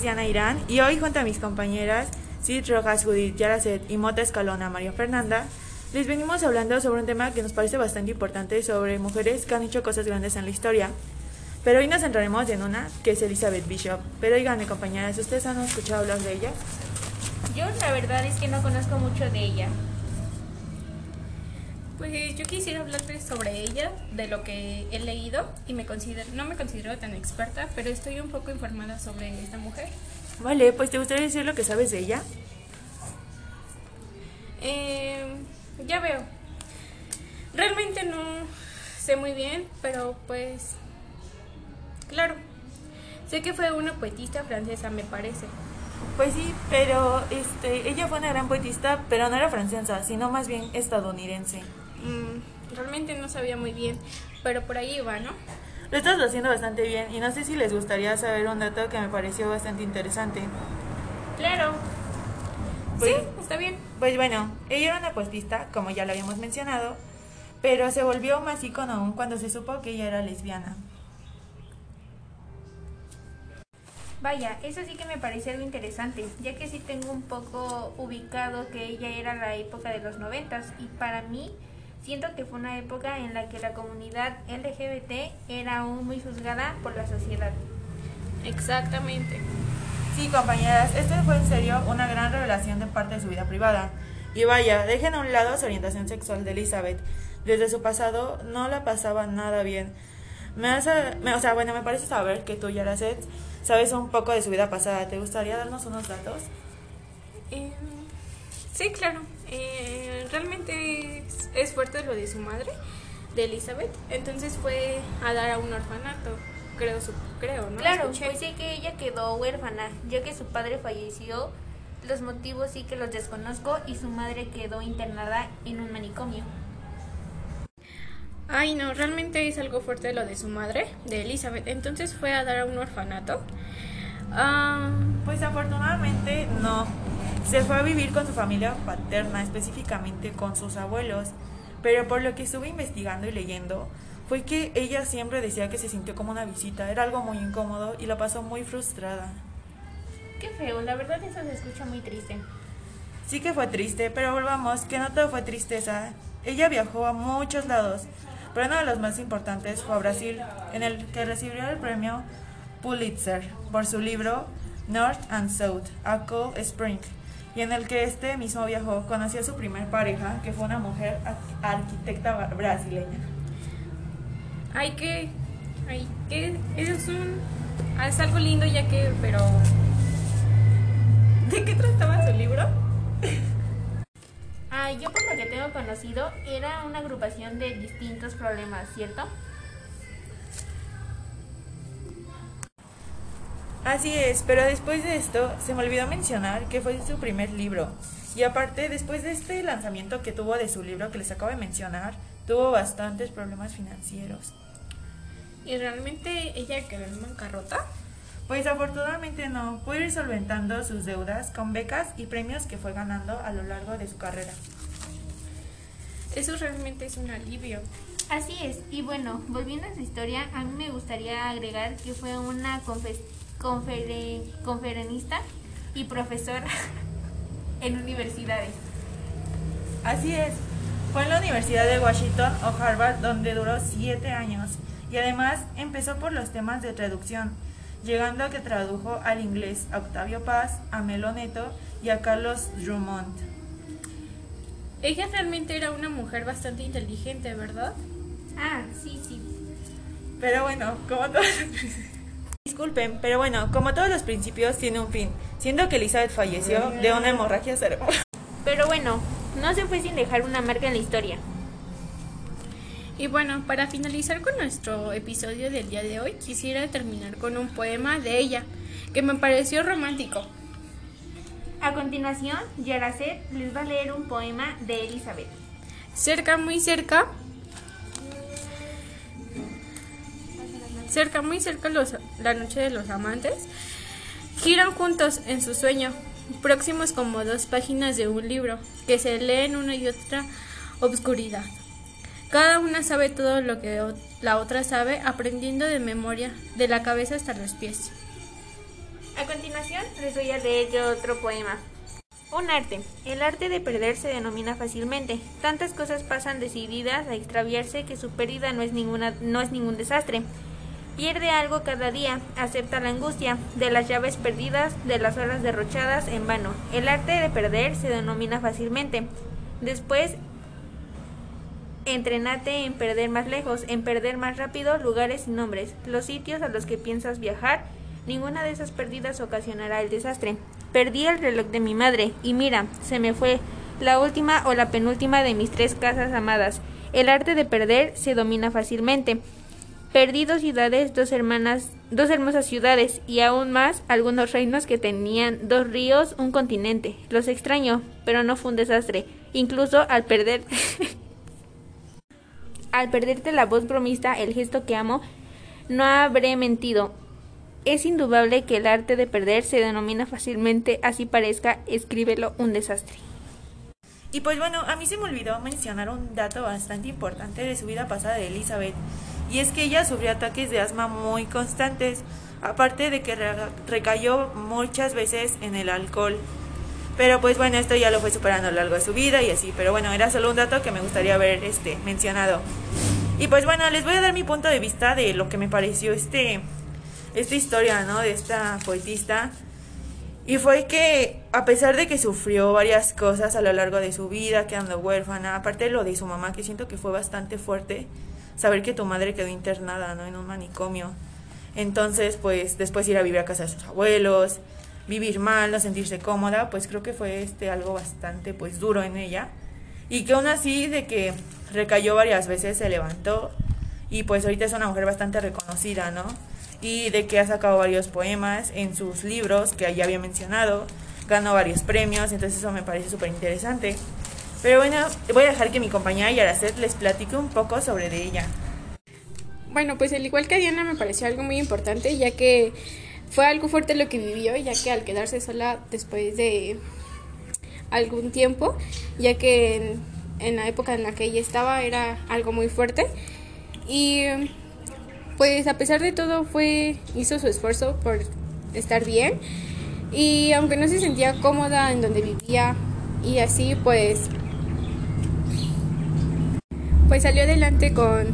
Diana Irán y hoy junto a mis compañeras Sid Rojas, Judith Yaracet y Mota Escalona María Fernanda les venimos hablando sobre un tema que nos parece bastante importante sobre mujeres que han hecho cosas grandes en la historia. Pero hoy nos centraremos en una, que es Elizabeth Bishop. Pero oigan, compañeras, ¿ustedes han escuchado hablar de ella? Yo la verdad es que no conozco mucho de ella. Pues yo quisiera hablarles sobre ella, de lo que he leído y me considero, no me considero tan experta, pero estoy un poco informada sobre esta mujer. Vale, pues ¿te gustaría decir lo que sabes de ella? Eh, ya veo. Realmente no sé muy bien, pero pues... Claro. Sé que fue una poetista francesa, me parece. Pues sí, pero este, ella fue una gran poetista, pero no era francesa, sino más bien estadounidense. Realmente no sabía muy bien, pero por ahí iba, ¿no? Lo estás haciendo bastante bien y no sé si les gustaría saber un dato que me pareció bastante interesante. Claro. Pues, sí, está bien. Pues bueno, ella era una poetista, como ya lo habíamos mencionado, pero se volvió más ícono aún cuando se supo que ella era lesbiana. Vaya, eso sí que me parece algo interesante, ya que sí tengo un poco ubicado que ella era la época de los noventas y para mí siento que fue una época en la que la comunidad LGBT era aún muy juzgada por la sociedad. Exactamente. Sí, compañeras, esto fue en serio una gran revelación de parte de su vida privada. Y vaya, dejen a un lado su orientación sexual de Elizabeth. Desde su pasado no la pasaba nada bien. Me hace, me, o sea, bueno, me parece saber que tú, Yaracet, sabes un poco de su vida pasada. ¿Te gustaría darnos unos datos? Eh, sí, claro. Eh, realmente es, es, fuerte lo de su madre, de Elizabeth. Entonces fue a dar a un orfanato, creo, su, creo ¿no? Claro, Escuché. pues sí que ella quedó huérfana, ya que su padre falleció. Los motivos sí que los desconozco y su madre quedó internada en un manicomio. Ay, no, realmente es algo fuerte lo de su madre, de Elizabeth. Entonces fue a dar a un orfanato. Um, pues afortunadamente no. Se fue a vivir con su familia paterna, específicamente con sus abuelos. Pero por lo que estuve investigando y leyendo, fue que ella siempre decía que se sintió como una visita. Era algo muy incómodo y la pasó muy frustrada. Qué feo, la verdad eso se escucha muy triste. Sí que fue triste, pero volvamos, que no todo fue tristeza. Ella viajó a muchos lados, pero uno de los más importantes fue a Brasil, en el que recibió el premio Pulitzer por su libro North and South, A Cold Spring, y en el que este mismo viajó, conoció a su primer pareja, que fue una mujer arquitecta brasileña. Ay, que, ay, que es un, es algo lindo ya que, pero, ¿de qué trataba su libro? Ah, yo por lo que tengo conocido, era una agrupación de distintos problemas, ¿cierto? Así es, pero después de esto se me olvidó mencionar que fue su primer libro. Y aparte, después de este lanzamiento que tuvo de su libro que les acabo de mencionar, tuvo bastantes problemas financieros. ¿Y realmente ella quedó en bancarrota? Pues afortunadamente no, pudo ir solventando sus deudas con becas y premios que fue ganando a lo largo de su carrera. Eso realmente es un alivio. Así es, y bueno, volviendo a su historia, a mí me gustaría agregar que fue una conferen conferencista y profesora en universidades. Así es, fue en la Universidad de Washington o Harvard donde duró siete años y además empezó por los temas de traducción llegando a que tradujo al inglés a Octavio Paz, a Meloneto y a Carlos Drummond. Ella realmente era una mujer bastante inteligente, ¿verdad? Ah, sí, sí. Pero bueno, como todos Disculpen, pero bueno, como todos los principios tiene un fin, siendo que Elizabeth falleció de una hemorragia cerebral. Pero bueno, no se fue sin dejar una marca en la historia. Y bueno, para finalizar con nuestro episodio del día de hoy, quisiera terminar con un poema de ella, que me pareció romántico. A continuación, Yaracet les va a leer un poema de Elizabeth. Cerca, muy cerca. Cerca, muy cerca, los, la noche de los amantes. Giran juntos en su sueño, próximos como dos páginas de un libro, que se leen una y otra obscuridad. Cada una sabe todo lo que la otra sabe, aprendiendo de memoria, de la cabeza hasta los pies. A continuación les voy a leer yo otro poema. Un arte. El arte de perder se denomina fácilmente. Tantas cosas pasan decididas a extraviarse que su pérdida no es, ninguna, no es ningún desastre. Pierde algo cada día, acepta la angustia, de las llaves perdidas, de las horas derrochadas en vano. El arte de perder se denomina fácilmente. Después, entrenate en perder más lejos, en perder más rápido lugares y nombres, los sitios a los que piensas viajar. Ninguna de esas pérdidas ocasionará el desastre. Perdí el reloj de mi madre y mira, se me fue la última o la penúltima de mis tres casas amadas. El arte de perder se domina fácilmente. Perdí dos ciudades, dos hermanas, dos hermosas ciudades y aún más algunos reinos que tenían dos ríos, un continente. Los extraño, pero no fue un desastre. Incluso al perder al perderte la voz bromista, el gesto que amo, no habré mentido. Es indudable que el arte de perder se denomina fácilmente, así parezca, escríbelo un desastre. Y pues bueno, a mí se me olvidó mencionar un dato bastante importante de su vida pasada de Elizabeth y es que ella sufrió ataques de asma muy constantes, aparte de que recayó muchas veces en el alcohol. Pero pues bueno, esto ya lo fue superando a lo largo de su vida y así, pero bueno, era solo un dato que me gustaría haber este mencionado. Y pues bueno, les voy a dar mi punto de vista de lo que me pareció este esta historia, ¿no? De esta poetista. Y fue que a pesar de que sufrió varias cosas a lo largo de su vida, quedando huérfana, aparte de lo de su mamá, que siento que fue bastante fuerte, saber que tu madre quedó internada, ¿no? En un manicomio. Entonces, pues después ir a vivir a casa de sus abuelos, vivir mal, no sentirse cómoda, pues creo que fue este algo bastante pues duro en ella. Y que aún así de que recayó varias veces, se levantó y pues ahorita es una mujer bastante reconocida, ¿no? Y de que ha sacado varios poemas en sus libros que ya había mencionado, ganó varios premios, entonces eso me parece súper interesante. Pero bueno, voy a dejar que mi compañera Yaracet les platique un poco sobre de ella. Bueno, pues al igual que Diana me pareció algo muy importante, ya que fue algo fuerte lo que vivió, ya que al quedarse sola después de algún tiempo, ya que en, la época en la que ella estaba era algo muy fuerte. Y pues a pesar de todo fue hizo su esfuerzo por estar bien y aunque no se sentía cómoda en donde vivía y así pues pues salió adelante con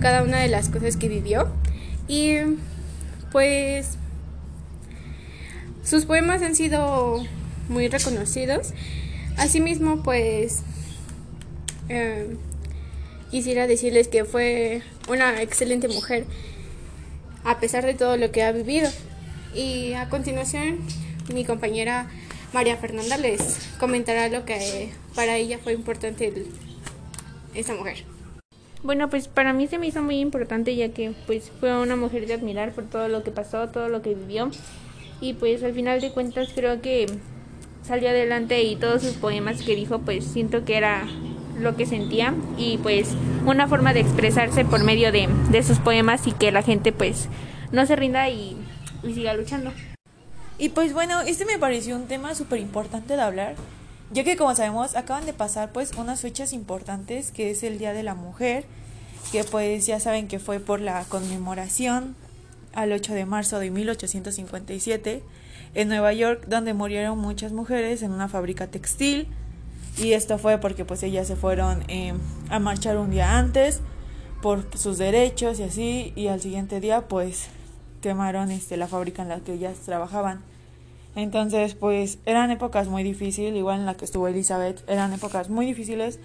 cada una de las cosas que vivió y pues sus poemas han sido muy reconocidos. Asimismo, pues eh, quisiera decirles que fue una excelente mujer a pesar de todo lo que ha vivido. Y a continuación, mi compañera María Fernanda les comentará lo que para ella fue importante esta mujer. Bueno, pues para mí se me hizo muy importante ya que pues fue una mujer de admirar por todo lo que pasó, todo lo que vivió. Y pues al final de cuentas creo que salió adelante y todos sus poemas que dijo pues siento que era lo que sentía. Y pues una forma de expresarse por medio de, de sus poemas y que la gente pues no se rinda y, y siga luchando. Y pues bueno, este me pareció un tema súper importante de hablar ya que como sabemos acaban de pasar pues unas fechas importantes que es el Día de la Mujer, que pues ya saben que fue por la conmemoración al 8 de marzo de 1857 en Nueva York donde murieron muchas mujeres en una fábrica textil. Y esto fue porque pues ellas se fueron eh, a marchar un día antes por sus derechos y así y al siguiente día pues quemaron este la fábrica en la que ellas trabajaban entonces, pues eran épocas muy difíciles, igual en la que estuvo Elizabeth, eran épocas muy difíciles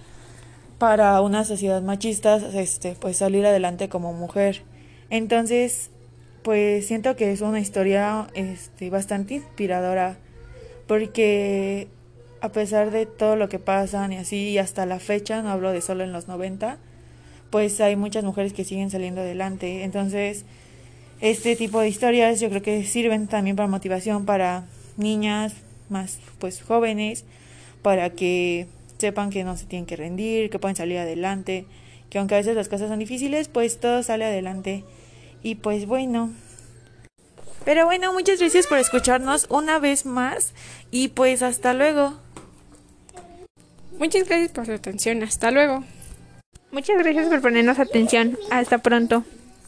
para una sociedad machista, este, pues salir adelante como mujer. Entonces, pues siento que es una historia este, bastante inspiradora, porque a pesar de todo lo que pasan y así, y hasta la fecha, no hablo de solo en los 90, pues hay muchas mujeres que siguen saliendo adelante. Entonces, este tipo de historias yo creo que sirven también para motivación para niñas más pues jóvenes para que sepan que no se tienen que rendir, que pueden salir adelante, que aunque a veces las cosas son difíciles, pues todo sale adelante. Y pues bueno. Pero bueno, muchas gracias por escucharnos una vez más y pues hasta luego. Muchas gracias por su atención, hasta luego. Muchas gracias por ponernos atención, hasta pronto.